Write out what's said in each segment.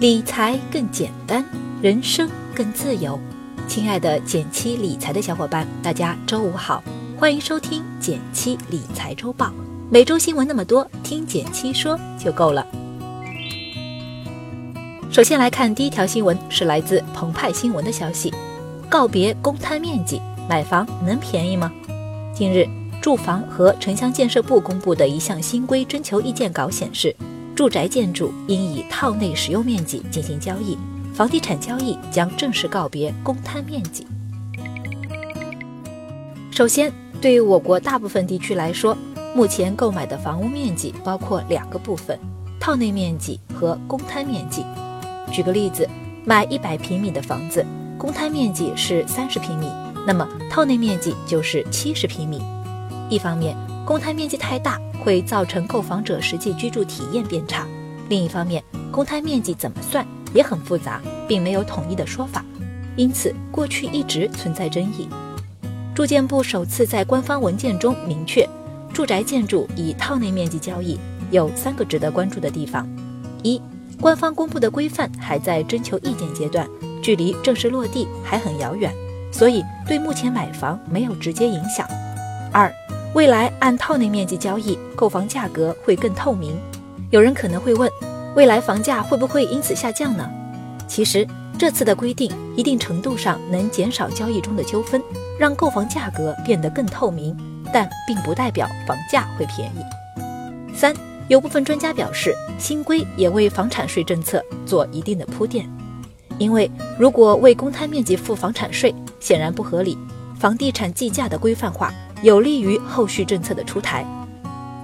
理财更简单，人生更自由。亲爱的减七理财的小伙伴，大家周五好，欢迎收听减七理财周报。每周新闻那么多，听减七说就够了。首先来看第一条新闻，是来自澎湃新闻的消息：告别公摊面积，买房能便宜吗？近日，住房和城乡建设部公布的一项新规征求意见稿显示。住宅建筑应以套内使用面积进行交易，房地产交易将正式告别公摊面积。首先，对于我国大部分地区来说，目前购买的房屋面积包括两个部分：套内面积和公摊面积。举个例子，买一百平米的房子，公摊面积是三十平米，那么套内面积就是七十平米。一方面，公摊面积太大。会造成购房者实际居住体验变差。另一方面，公摊面积怎么算也很复杂，并没有统一的说法，因此过去一直存在争议。住建部首次在官方文件中明确，住宅建筑以套内面积交易有三个值得关注的地方：一、官方公布的规范还在征求意见阶段，距离正式落地还很遥远，所以对目前买房没有直接影响；二、未来按套内面积交易，购房价格会更透明。有人可能会问，未来房价会不会因此下降呢？其实这次的规定一定程度上能减少交易中的纠纷，让购房价格变得更透明，但并不代表房价会便宜。三，有部分专家表示，新规也为房产税政策做一定的铺垫，因为如果为公摊面积付房产税，显然不合理。房地产计价的规范化。有利于后续政策的出台。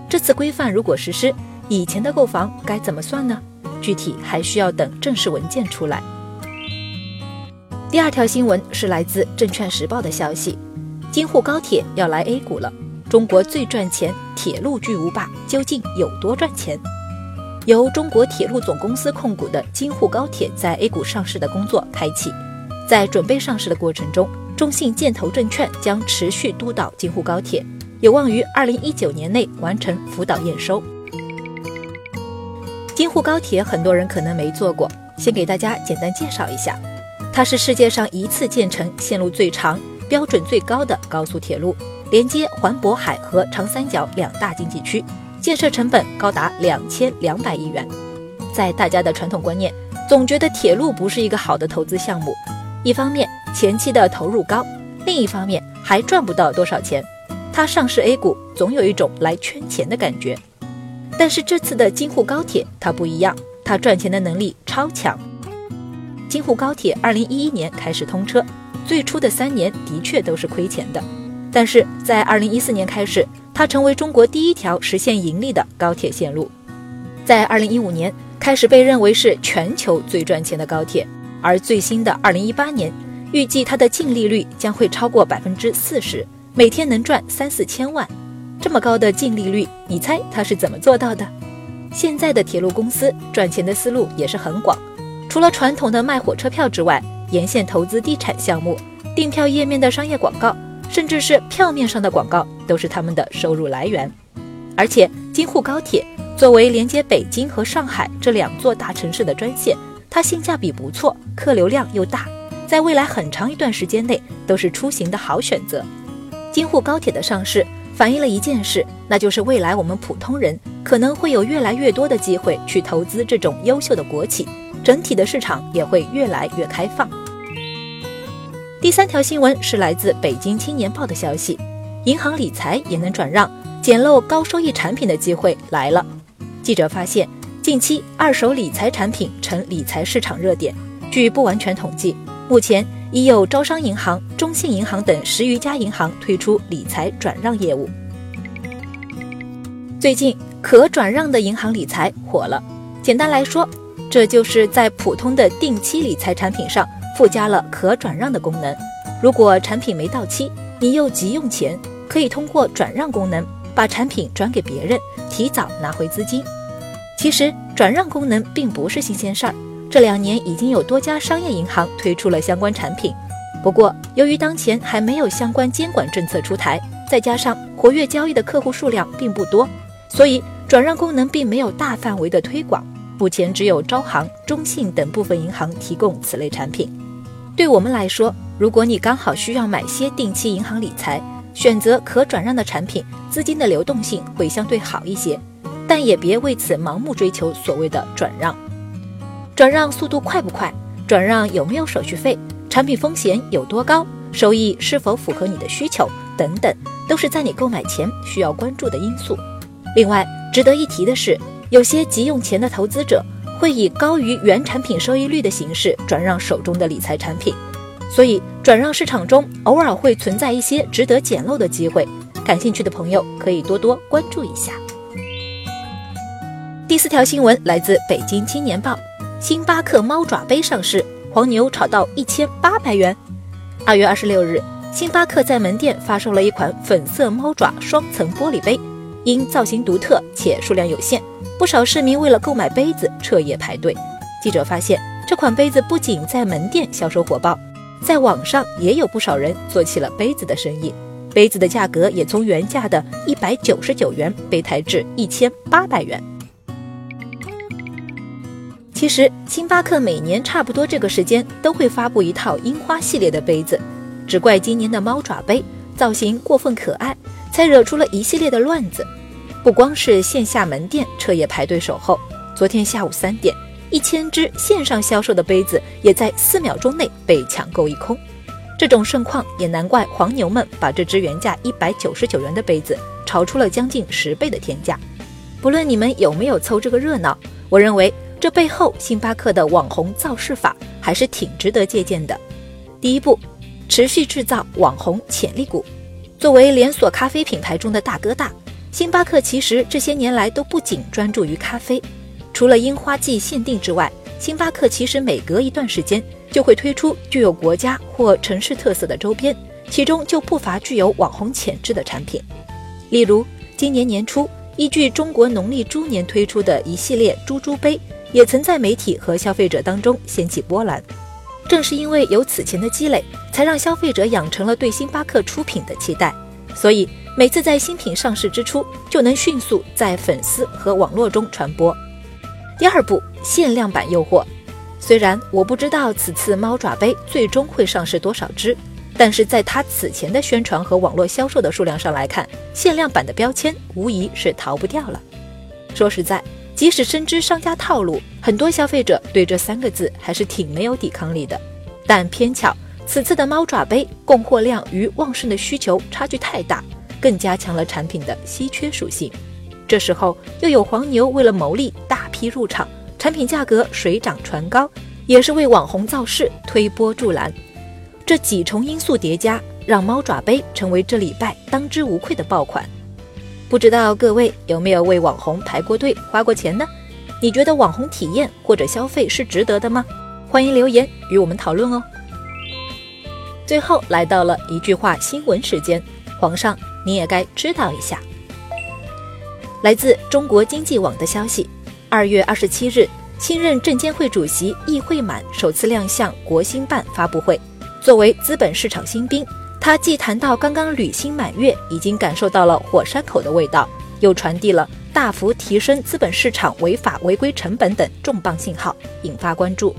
这次规范如果实施，以前的购房该怎么算呢？具体还需要等正式文件出来。第二条新闻是来自证券时报的消息：京沪高铁要来 A 股了，中国最赚钱铁路巨无霸究竟有多赚钱？由中国铁路总公司控股的京沪高铁在 A 股上市的工作开启，在准备上市的过程中。中信建投证券将持续督导京沪高铁，有望于二零一九年内完成辅导验收。京沪高铁很多人可能没坐过，先给大家简单介绍一下，它是世界上一次建成线路最长、标准最高的高速铁路，连接环渤海和长三角两大经济区，建设成本高达两千两百亿元。在大家的传统观念，总觉得铁路不是一个好的投资项目，一方面。前期的投入高，另一方面还赚不到多少钱。它上市 A 股总有一种来圈钱的感觉。但是这次的京沪高铁它不一样，它赚钱的能力超强。京沪高铁二零一一年开始通车，最初的三年的确都是亏钱的，但是在二零一四年开始，它成为中国第一条实现盈利的高铁线路。在二零一五年开始被认为是全球最赚钱的高铁，而最新的二零一八年。预计它的净利率将会超过百分之四十，每天能赚三四千万。这么高的净利率，你猜它是怎么做到的？现在的铁路公司赚钱的思路也是很广，除了传统的卖火车票之外，沿线投资地产项目、订票页面的商业广告，甚至是票面上的广告，都是他们的收入来源。而且，京沪高铁作为连接北京和上海这两座大城市的专线，它性价比不错，客流量又大。在未来很长一段时间内都是出行的好选择。京沪高铁的上市反映了一件事，那就是未来我们普通人可能会有越来越多的机会去投资这种优秀的国企，整体的市场也会越来越开放。第三条新闻是来自北京青年报的消息：银行理财也能转让，捡漏高收益产品的机会来了。记者发现，近期二手理财产品成理财市场热点。据不完全统计。目前已有招商银行、中信银行等十余家银行推出理财转让业务。最近，可转让的银行理财火了。简单来说，这就是在普通的定期理财产品上附加了可转让的功能。如果产品没到期，你又急用钱，可以通过转让功能把产品转给别人，提早拿回资金。其实，转让功能并不是新鲜事儿。这两年已经有多家商业银行推出了相关产品，不过由于当前还没有相关监管政策出台，再加上活跃交易的客户数量并不多，所以转让功能并没有大范围的推广。目前只有招行、中信等部分银行提供此类产品。对我们来说，如果你刚好需要买些定期银行理财，选择可转让的产品，资金的流动性会相对好一些。但也别为此盲目追求所谓的转让。转让速度快不快？转让有没有手续费？产品风险有多高？收益是否符合你的需求？等等，都是在你购买前需要关注的因素。另外，值得一提的是，有些急用钱的投资者会以高于原产品收益率的形式转让手中的理财产品，所以转让市场中偶尔会存在一些值得捡漏的机会。感兴趣的朋友可以多多关注一下。第四条新闻来自《北京青年报》。星巴克猫爪杯上市，黄牛炒到一千八百元。二月二十六日，星巴克在门店发售了一款粉色猫爪双层玻璃杯，因造型独特且数量有限，不少市民为了购买杯子彻夜排队。记者发现，这款杯子不仅在门店销售火爆，在网上也有不少人做起了杯子的生意，杯子的价格也从原价的一百九十九元被抬至一千八百元。其实，星巴克每年差不多这个时间都会发布一套樱花系列的杯子，只怪今年的猫爪杯造型过分可爱，才惹出了一系列的乱子。不光是线下门店彻夜排队守候，昨天下午三点，一千只线上销售的杯子也在四秒钟内被抢购一空。这种盛况也难怪黄牛们把这只原价一百九十九元的杯子炒出了将近十倍的天价。不论你们有没有凑这个热闹，我认为。这背后，星巴克的网红造势法还是挺值得借鉴的。第一步，持续制造网红潜力股。作为连锁咖啡品牌中的大哥大，星巴克其实这些年来都不仅专注于咖啡。除了樱花季限定之外，星巴克其实每隔一段时间就会推出具有国家或城市特色的周边，其中就不乏具有网红潜质的产品。例如，今年年初依据中国农历猪年推出的一系列猪猪杯。也曾在媒体和消费者当中掀起波澜，正是因为有此前的积累，才让消费者养成了对星巴克出品的期待，所以每次在新品上市之初，就能迅速在粉丝和网络中传播。第二步，限量版诱惑。虽然我不知道此次猫爪杯最终会上市多少只，但是在它此前的宣传和网络销售的数量上来看，限量版的标签无疑是逃不掉了。说实在。即使深知商家套路，很多消费者对这三个字还是挺没有抵抗力的。但偏巧此次的猫爪杯供货量与旺盛的需求差距太大，更加强了产品的稀缺属性。这时候又有黄牛为了牟利大批入场，产品价格水涨船高，也是为网红造势推波助澜。这几重因素叠加，让猫爪杯成为这礼拜当之无愧的爆款。不知道各位有没有为网红排过队、花过钱呢？你觉得网红体验或者消费是值得的吗？欢迎留言与我们讨论哦。最后来到了一句话新闻时间，皇上你也该知道一下。来自中国经济网的消息，二月二十七日，新任证监会主席易会满首次亮相国新办发布会，作为资本市场新兵。他既谈到刚刚履新满月，已经感受到了火山口的味道，又传递了大幅提升资本市场违法违规成本等重磅信号，引发关注。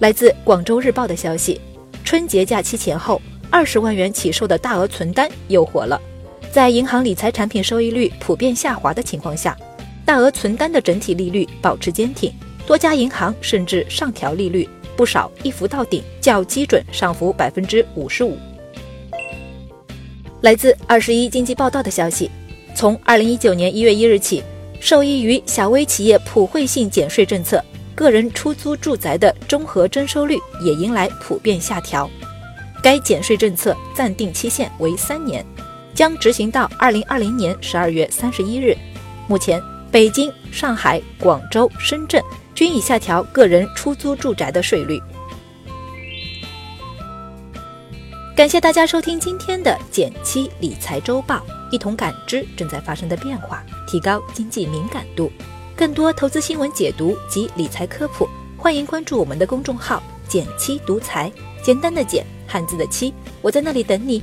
来自广州日报的消息，春节假期前后，二十万元起售的大额存单又火了。在银行理财产品收益率普遍下滑的情况下，大额存单的整体利率保持坚挺，多家银行甚至上调利率。不少一浮到顶，较基准上浮百分之五十五。来自二十一经济报道的消息，从二零一九年一月一日起，受益于小微企业普惠性减税政策，个人出租住宅的综合征收率也迎来普遍下调。该减税政策暂定期限为三年，将执行到二零二零年十二月三十一日。目前，北京、上海、广州、深圳。均已下调个人出租住宅的税率。感谢大家收听今天的减七理财周报，一同感知正在发生的变化，提高经济敏感度。更多投资新闻解读及理财科普，欢迎关注我们的公众号“减七独裁”，简单的减，汉字的七，我在那里等你。